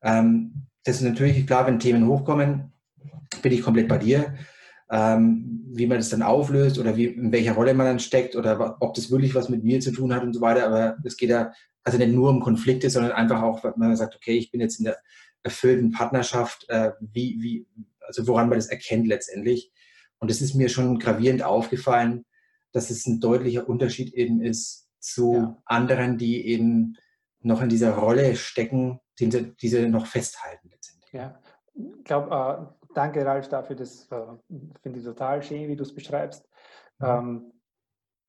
Ähm, das ist natürlich klar, wenn Themen hochkommen, bin ich komplett bei dir. Ähm, wie man das dann auflöst oder wie, in welcher Rolle man dann steckt oder ob das wirklich was mit mir zu tun hat und so weiter. Aber es geht ja also nicht nur um Konflikte, sondern einfach auch, wenn man sagt, okay, ich bin jetzt in der erfüllten Partnerschaft, äh, wie, wie, also woran man das erkennt letztendlich. Und es ist mir schon gravierend aufgefallen, dass es ein deutlicher Unterschied eben ist zu ja. anderen, die eben noch in dieser Rolle stecken, die, die sie noch festhalten letztendlich. Ja, ich glaube, äh, danke Ralf dafür, das äh, finde ich total schön, wie du es beschreibst. Mhm. Ähm,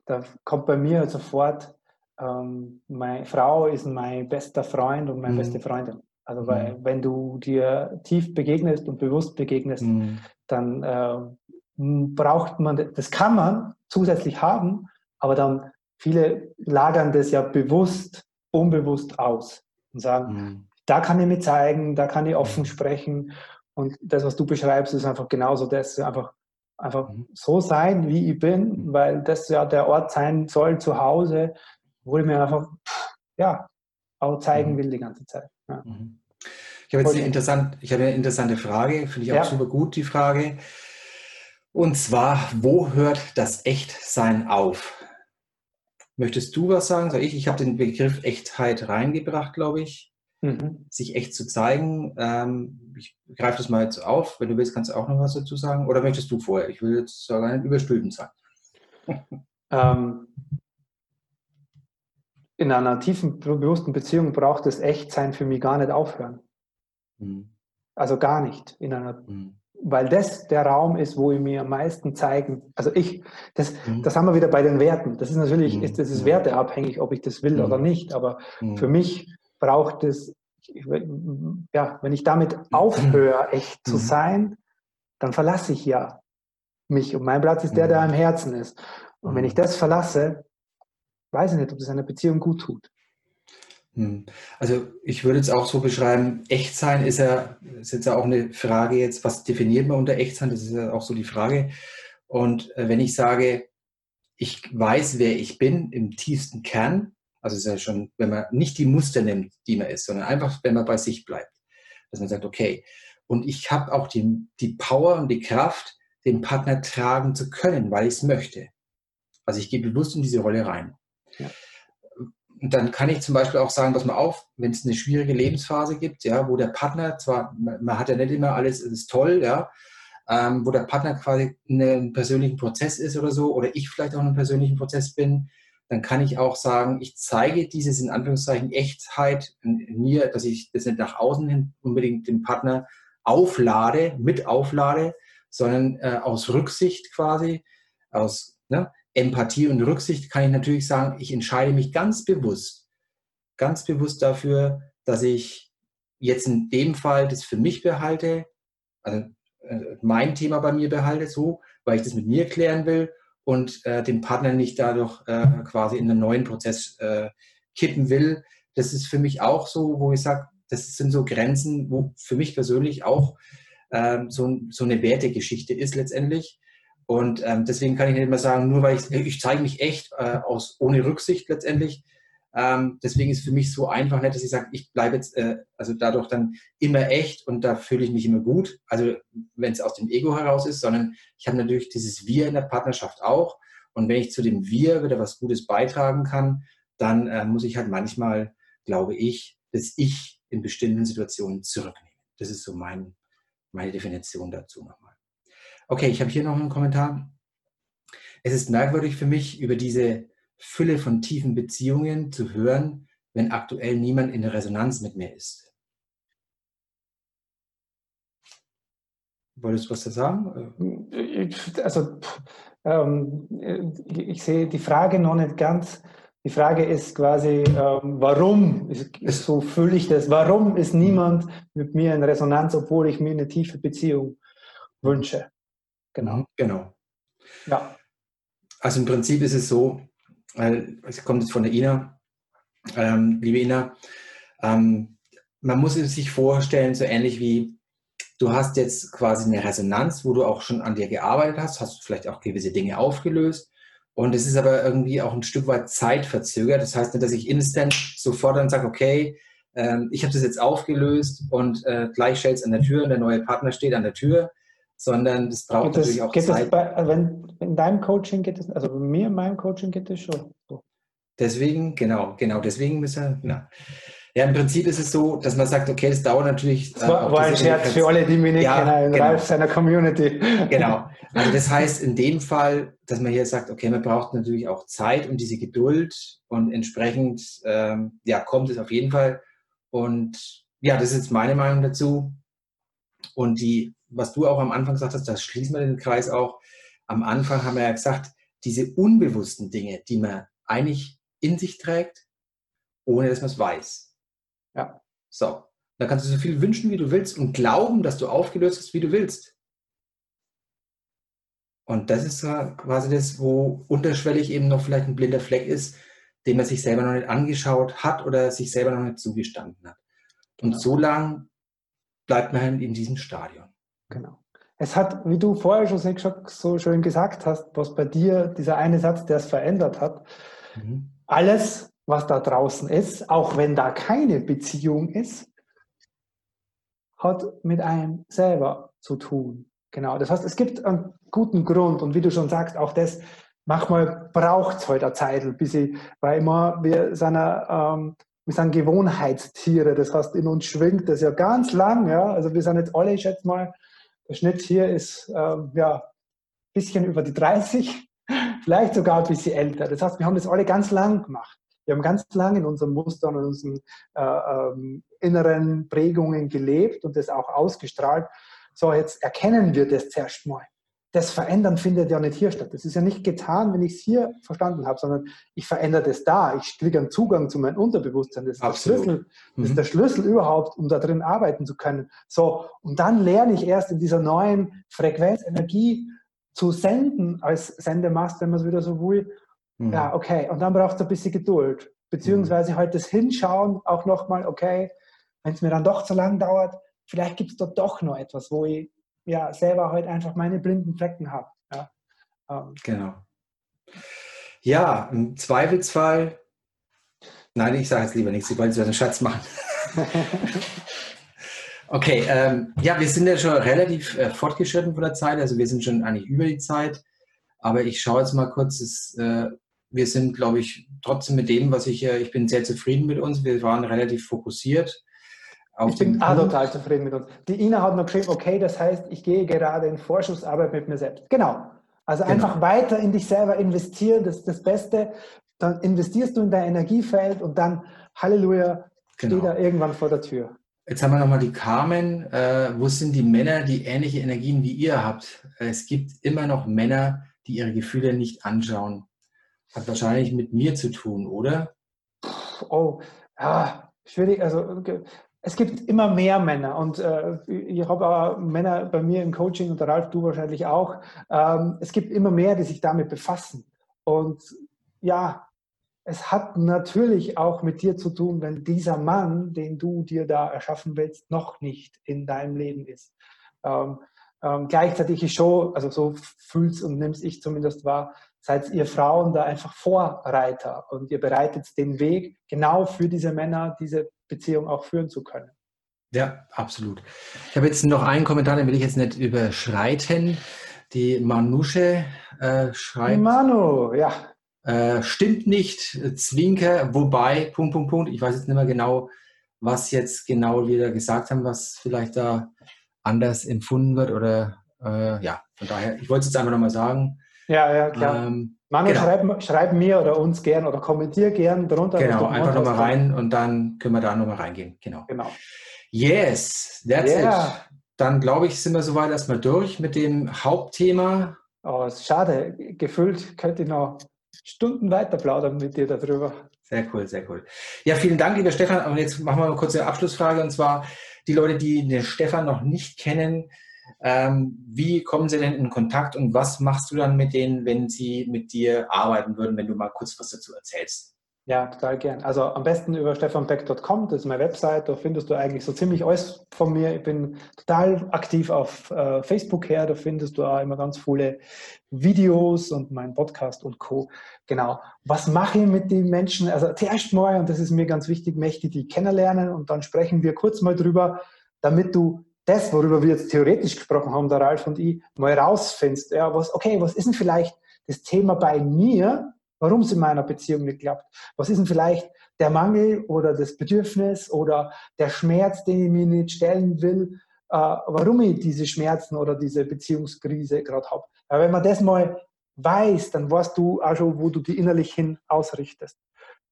da kommt bei mir sofort, ähm, meine Frau ist mein bester Freund und meine mhm. beste Freundin. Also weil, mhm. wenn du dir tief begegnest und bewusst begegnest, mhm. dann äh, braucht man, das kann man zusätzlich haben, aber dann viele lagern das ja bewusst, unbewusst aus und sagen, mhm. da kann ich mir zeigen, da kann ich offen mhm. sprechen und das, was du beschreibst, ist einfach genauso das, einfach, einfach mhm. so sein, wie ich bin, weil das ja der Ort sein soll zu Hause, wo ich mir einfach, ja, auch zeigen will die ganze Zeit. Ja. Ich habe jetzt eine, interessant, ich habe eine interessante Frage, finde ich auch ja. super gut, die Frage. Und zwar, wo hört das Echtsein auf? Möchtest du was sagen? Soll ich? Ich habe den Begriff Echtheit reingebracht, glaube ich. Mhm. Sich echt zu zeigen. Ähm, ich greife das mal jetzt auf. Wenn du willst, kannst du auch noch was dazu sagen. Oder möchtest du vorher? Ich will jetzt gar nicht überstülpen sein. ähm, in einer tiefen, bewussten Beziehung braucht das Echtsein für mich gar nicht aufhören. Mhm. Also gar nicht. In einer, mhm. Weil das der Raum ist, wo ich mir am meisten zeigen. Also ich, das, mhm. das haben wir wieder bei den Werten. Das ist natürlich, mhm. ist, das ist werteabhängig, ob ich das will oder mhm. nicht. Aber mhm. für mich braucht es, ja, wenn ich damit aufhöre, echt zu sein, dann verlasse ich ja mich. Und mein Platz ist der, der im Herzen ist. Und wenn ich das verlasse, weiß ich nicht, ob das einer Beziehung gut tut. Also ich würde es auch so beschreiben, Echtsein ist ja, ist jetzt auch eine Frage jetzt, was definiert man unter Echtsein? Das ist ja auch so die Frage. Und äh, wenn ich sage, ich weiß, wer ich bin im tiefsten Kern, also es ist ja schon, wenn man nicht die Muster nimmt, die man ist, sondern einfach, wenn man bei sich bleibt, dass man sagt, okay, und ich habe auch die, die Power und die Kraft, den Partner tragen zu können, weil ich es möchte. Also ich gehe bewusst in diese Rolle rein. Ja. Und dann kann ich zum Beispiel auch sagen, pass mal auf, wenn es eine schwierige Lebensphase gibt, ja, wo der Partner zwar, man hat ja nicht immer alles, ist toll, ja, ähm, wo der Partner quasi in einem persönlichen Prozess ist oder so, oder ich vielleicht auch in einem persönlichen Prozess bin, dann kann ich auch sagen, ich zeige dieses in Anführungszeichen Echtheit mir, dass ich das nicht nach außen hin unbedingt dem Partner auflade, mit auflade, sondern äh, aus Rücksicht quasi, aus, ne, Empathie und Rücksicht kann ich natürlich sagen, ich entscheide mich ganz bewusst, ganz bewusst dafür, dass ich jetzt in dem Fall das für mich behalte, also äh, mein Thema bei mir behalte, so, weil ich das mit mir klären will und äh, den Partner nicht dadurch äh, quasi in einen neuen Prozess äh, kippen will. Das ist für mich auch so, wo ich sage, das sind so Grenzen, wo für mich persönlich auch ähm, so, so eine Wertegeschichte ist letztendlich und ähm, deswegen kann ich nicht immer sagen, nur weil ich, ich zeige mich echt äh, aus, ohne Rücksicht letztendlich. Ähm, deswegen ist für mich so einfach nicht, dass ich sage, ich bleibe jetzt äh, also dadurch dann immer echt und da fühle ich mich immer gut. Also wenn es aus dem Ego heraus ist, sondern ich habe natürlich dieses Wir in der Partnerschaft auch. Und wenn ich zu dem Wir wieder was Gutes beitragen kann, dann äh, muss ich halt manchmal, glaube ich, das Ich in bestimmten Situationen zurücknehmen. Das ist so mein, meine Definition dazu nochmal. Okay, ich habe hier noch einen Kommentar. Es ist merkwürdig für mich, über diese Fülle von tiefen Beziehungen zu hören, wenn aktuell niemand in Resonanz mit mir ist. Wolltest du was da sagen? Also, ähm, ich sehe die Frage noch nicht ganz. Die Frage ist quasi, ähm, warum ist, ist, so fühle ich das? Warum ist niemand mit mir in Resonanz, obwohl ich mir eine tiefe Beziehung wünsche? Genau. Mhm, genau. Ja. Also im Prinzip ist es so, es kommt jetzt von der Ina, ähm, liebe Ina, ähm, man muss es sich vorstellen, so ähnlich wie du hast jetzt quasi eine Resonanz, wo du auch schon an dir gearbeitet hast, hast vielleicht auch gewisse Dinge aufgelöst. Und es ist aber irgendwie auch ein Stück weit zeitverzögert. Das heißt nicht, dass ich instant sofort dann sage, okay, ähm, ich habe das jetzt aufgelöst und äh, gleich stellt es an der Tür und der neue Partner steht an der Tür, sondern das braucht das, natürlich auch geht Zeit. Bei, also wenn, in deinem Coaching geht es, also bei mir in meinem Coaching geht es schon so. Deswegen, genau, genau, deswegen müssen wir, ja. Ja, im Prinzip ist es so, dass man sagt, okay, das dauert natürlich. Das war, äh, war ein Scherz für alle, die mich nicht ja, kennen, genau. Ralf seiner Community. Genau. Also das heißt in dem Fall, dass man hier sagt, okay, man braucht natürlich auch Zeit und diese Geduld und entsprechend, ähm, ja, kommt es auf jeden Fall. Und ja, das ist jetzt meine Meinung dazu. Und die, was du auch am Anfang gesagt hast, das schließen wir den Kreis auch. Am Anfang haben wir ja gesagt, diese unbewussten Dinge, die man eigentlich in sich trägt, ohne dass man es weiß. Ja. So. Da kannst du so viel wünschen, wie du willst und glauben, dass du aufgelöst hast, wie du willst. Und das ist quasi das, wo unterschwellig eben noch vielleicht ein blinder Fleck ist, den man sich selber noch nicht angeschaut hat oder sich selber noch nicht zugestanden hat. Und so lang bleibt man halt in diesem Stadion. Genau. Es hat, wie du vorher schon so schön gesagt hast, was bei dir dieser eine Satz, der es verändert hat, mhm. alles was da draußen ist, auch wenn da keine Beziehung ist, hat mit einem selber zu tun. Genau. Das heißt, es gibt einen guten Grund und wie du schon sagst, auch das, manchmal braucht es heute eine Zeit, bis ich, weil immer wir sind, ähm, wir sind Gewohnheitstiere. Das heißt, in uns schwingt das ja ganz lang. Ja? Also wir sind jetzt alle, ich schätze mal, der Schnitt hier ist ähm, ja ein bisschen über die 30, vielleicht sogar ein bisschen älter. Das heißt, wir haben das alle ganz lang gemacht. Wir haben ganz lange in unseren Mustern und unseren äh, ähm, inneren Prägungen gelebt und das auch ausgestrahlt. So, jetzt erkennen wir das zuerst mal. Das Verändern findet ja nicht hier statt. Das ist ja nicht getan, wenn ich es hier verstanden habe, sondern ich verändere das da. Ich kriege einen Zugang zu meinem Unterbewusstsein. Das ist, der Schlüssel, das ist mhm. der Schlüssel überhaupt, um da drin arbeiten zu können. So, und dann lerne ich erst in dieser neuen Frequenz, Energie zu senden als Sendemast, wenn man es wieder so will, Mhm. Ja, okay. Und dann braucht es ein bisschen Geduld. Beziehungsweise mhm. halt das Hinschauen auch nochmal, okay, wenn es mir dann doch zu lang dauert, vielleicht gibt es dort doch noch etwas, wo ich ja selber halt einfach meine blinden Flecken habe. Ja. Ähm. Genau. Ja, im Zweifelsfall, nein, ich sage jetzt lieber nichts, ich wollte so einen Schatz machen. okay, ähm, ja, wir sind ja schon relativ äh, fortgeschritten von der Zeit, also wir sind schon eigentlich über die Zeit, aber ich schaue jetzt mal kurz, es, äh, wir sind, glaube ich, trotzdem mit dem, was ich, ich bin sehr zufrieden mit uns. Wir waren relativ fokussiert. Ich bin auch total zufrieden mit uns. Die Ina hat noch geschrieben, okay, das heißt, ich gehe gerade in Vorschussarbeit mit mir selbst. Genau. Also genau. einfach weiter in dich selber investieren, das ist das Beste. Dann investierst du in dein Energiefeld und dann, Halleluja, genau. steht er irgendwann vor der Tür. Jetzt haben wir nochmal die Carmen. Äh, wo sind die Männer, die ähnliche Energien wie ihr habt? Es gibt immer noch Männer, die ihre Gefühle nicht anschauen. Hat wahrscheinlich mit mir zu tun, oder? Oh, ja, schwierig. Also es gibt immer mehr Männer und äh, ich habe auch Männer bei mir im Coaching und Ralf, du wahrscheinlich auch. Ähm, es gibt immer mehr, die sich damit befassen. Und ja, es hat natürlich auch mit dir zu tun, wenn dieser Mann, den du dir da erschaffen willst, noch nicht in deinem Leben ist. Ähm, ähm, gleichzeitig ist schon, also so fühlst und nimmst ich zumindest wahr, seid ihr Frauen da einfach Vorreiter und ihr bereitet den Weg genau für diese Männer, diese Beziehung auch führen zu können. Ja, absolut. Ich habe jetzt noch einen Kommentar, den will ich jetzt nicht überschreiten. Die Manusche äh, schreibt. Manu, ja. Äh, stimmt nicht, Zwinker, wobei, Punkt, Punkt, Punkt. Ich weiß jetzt nicht mehr genau, was jetzt genau wir da gesagt haben, was vielleicht da anders empfunden wird oder Äh, ja, von daher, ich wollte es jetzt einfach nochmal sagen. Ja, ja, klar. Ähm, Manu, genau. schreib, schreib, mir oder uns gern oder kommentier gern drunter. Genau, einfach nochmal rein und dann können wir da nochmal reingehen. Genau. genau. Yes, that's yeah. it. Dann glaube ich, sind wir soweit erstmal durch mit dem Hauptthema. Oh, ist schade. Gefühlt könnte ich noch Stunden weiter plaudern mit dir darüber. Sehr cool, sehr cool. Ja, vielen Dank, lieber Stefan. Und jetzt machen wir eine kurze Abschlussfrage. Und zwar die Leute, die den Stefan noch nicht kennen, ähm, wie kommen sie denn in Kontakt und was machst du dann mit denen, wenn sie mit dir arbeiten würden, wenn du mal kurz was dazu erzählst? Ja, total gern. Also am besten über stefanbeck.com, das ist meine Website, da findest du eigentlich so ziemlich alles von mir. Ich bin total aktiv auf äh, Facebook her, da findest du auch immer ganz viele Videos und meinen Podcast und Co. Genau. Was mache ich mit den Menschen? Also zuerst mal, und das ist mir ganz wichtig, möchte ich die kennenlernen und dann sprechen wir kurz mal drüber, damit du das, worüber wir jetzt theoretisch gesprochen haben, der Ralf und ich, mal rausfindest. Ja, was, okay, was ist denn vielleicht das Thema bei mir, warum es in meiner Beziehung nicht klappt? Was ist denn vielleicht der Mangel oder das Bedürfnis oder der Schmerz, den ich mir nicht stellen will, äh, warum ich diese Schmerzen oder diese Beziehungskrise gerade habe? Ja, wenn man das mal weiß, dann weißt du auch schon, wo du die innerlich hin ausrichtest.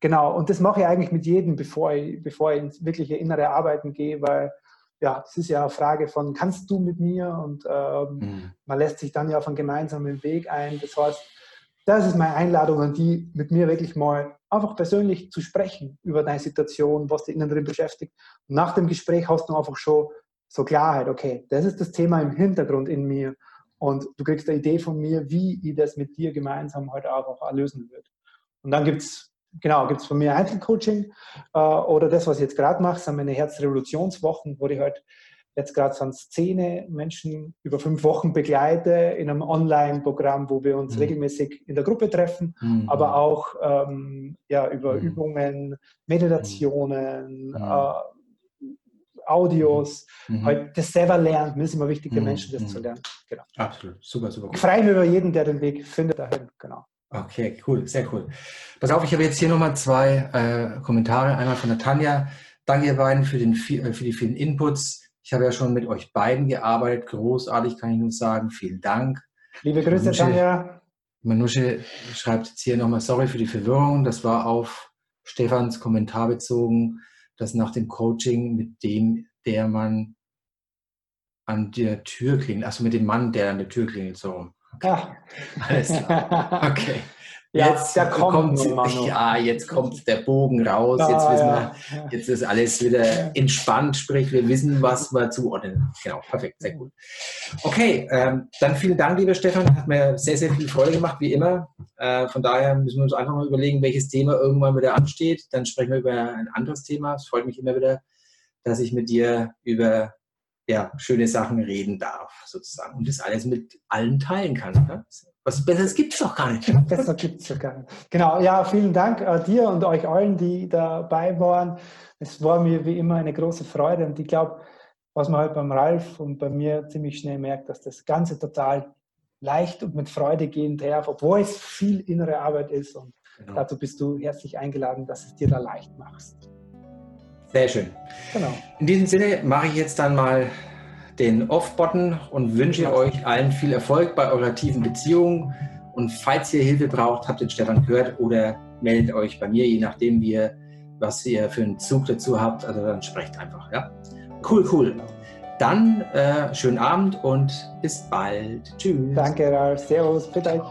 Genau, und das mache ich eigentlich mit jedem, bevor ich, bevor ich ins wirkliche innere Arbeiten gehe, weil ja, es ist ja eine Frage von, kannst du mit mir? Und ähm, mhm. man lässt sich dann ja auf einen gemeinsamen Weg ein. Das heißt, das ist meine Einladung an die, mit mir wirklich mal einfach persönlich zu sprechen über deine Situation, was dich innen drin beschäftigt. Und nach dem Gespräch hast du einfach schon so Klarheit, okay, das ist das Thema im Hintergrund in mir. Und du kriegst eine Idee von mir, wie ich das mit dir gemeinsam heute einfach lösen würde. Und dann gibt es genau, gibt es von mir Einzelcoaching äh, oder das, was ich jetzt gerade mache, sind meine Herzrevolutionswochen, wo ich halt jetzt gerade so Szene Menschen über fünf Wochen begleite in einem Online-Programm, wo wir uns mhm. regelmäßig in der Gruppe treffen, mhm. aber auch ähm, ja, über mhm. Übungen, Meditationen, mhm. äh, Audios, mhm. halt das selber lernt. Mir ist immer wichtig, den mhm. Menschen das zu lernen. Genau. Absolut, super, super. Ich freue mich über jeden, der den Weg findet dahin. Genau. Okay, cool, sehr cool. Pass auf, ich habe jetzt hier nochmal zwei äh, Kommentare. Einmal von der Tanja. Danke ihr beiden für, den, äh, für die vielen Inputs. Ich habe ja schon mit euch beiden gearbeitet. Großartig, kann ich nur sagen. Vielen Dank. Liebe Grüße, Manusche, Tanja. Manusche schreibt jetzt hier nochmal, sorry für die Verwirrung. Das war auf Stefans Kommentar bezogen, dass nach dem Coaching, mit dem der Mann an der Tür klingelt, also mit dem Mann, der an der Tür klingelt, so rum. Ja. Alles klar. Okay. Ja, jetzt kommt, kommt ja, jetzt kommt der Bogen raus. Ja, jetzt, wissen wir, jetzt ist alles wieder entspannt, sprich, wir wissen, was wir zuordnen. Genau, perfekt, sehr gut. Okay, ähm, dann vielen Dank, lieber Stefan. Hat mir sehr, sehr viel Freude gemacht, wie immer. Äh, von daher müssen wir uns einfach mal überlegen, welches Thema irgendwann wieder ansteht. Dann sprechen wir über ein anderes Thema. Es freut mich immer wieder, dass ich mit dir über ja, schöne Sachen reden darf, sozusagen. Und das alles mit allen teilen kann. Ne? Was Besseres gibt es doch gar nicht. Besser gibt es doch gar nicht. Genau, ja, vielen Dank äh, dir und euch allen, die dabei waren. Es war mir wie immer eine große Freude und ich glaube, was man halt beim Ralf und bei mir ziemlich schnell merkt, dass das Ganze total leicht und mit Freude gehen darf, obwohl es viel innere Arbeit ist. Und genau. dazu bist du herzlich eingeladen, dass es dir da leicht machst. Sehr schön. Genau. In diesem Sinne mache ich jetzt dann mal den Off-Button und wünsche ja. euch allen viel Erfolg bei eurer tiefen Beziehung. Und falls ihr Hilfe braucht, habt den Stefan gehört oder meldet euch bei mir, je nachdem, wie ihr, was ihr für einen Zug dazu habt. Also dann sprecht einfach. Ja? Cool, cool. Dann äh, schönen Abend und bis bald. Tschüss. Danke, Ralf. Servus. Bitte.